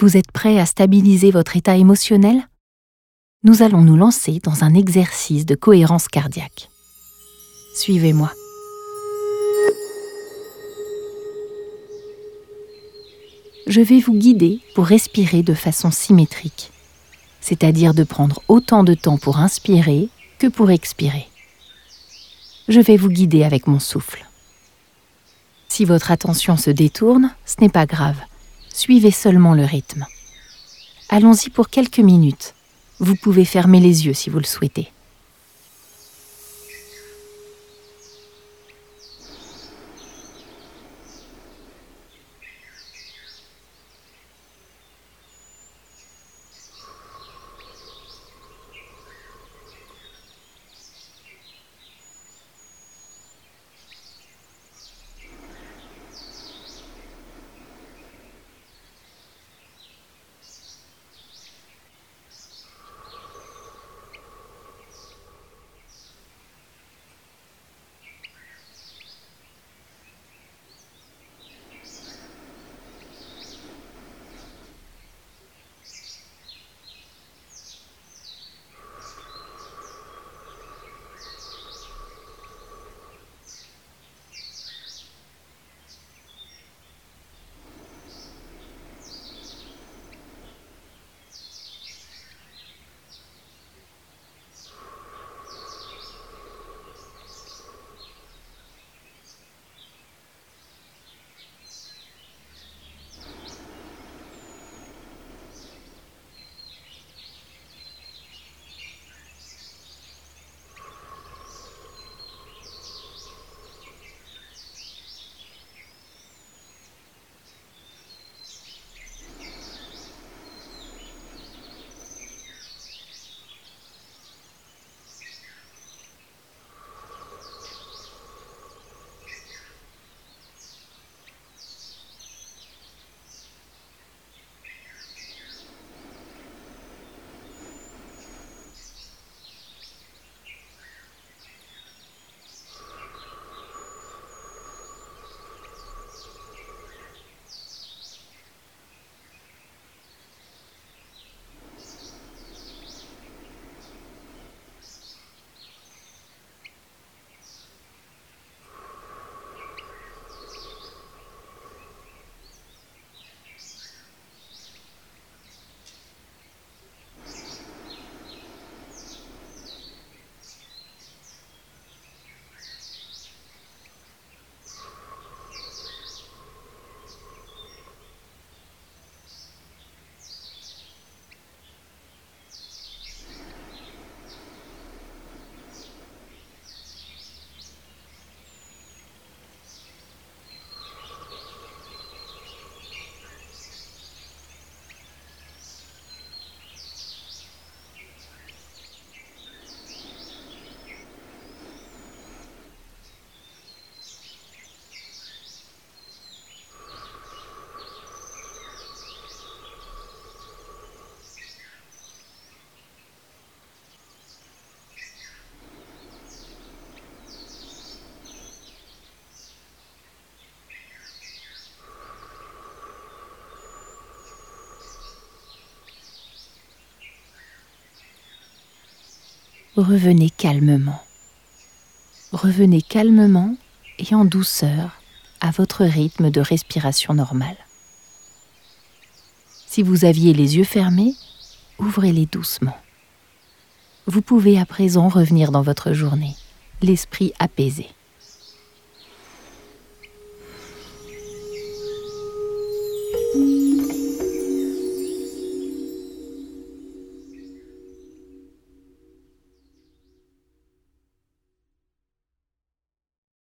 Vous êtes prêt à stabiliser votre état émotionnel? Nous allons nous lancer dans un exercice de cohérence cardiaque. Suivez-moi. Je vais vous guider pour respirer de façon symétrique, c'est-à-dire de prendre autant de temps pour inspirer que pour expirer. Je vais vous guider avec mon souffle. Si votre attention se détourne, ce n'est pas grave Suivez seulement le rythme. Allons-y pour quelques minutes. Vous pouvez fermer les yeux si vous le souhaitez. Revenez calmement. Revenez calmement et en douceur à votre rythme de respiration normal. Si vous aviez les yeux fermés, ouvrez-les doucement. Vous pouvez à présent revenir dans votre journée, l'esprit apaisé.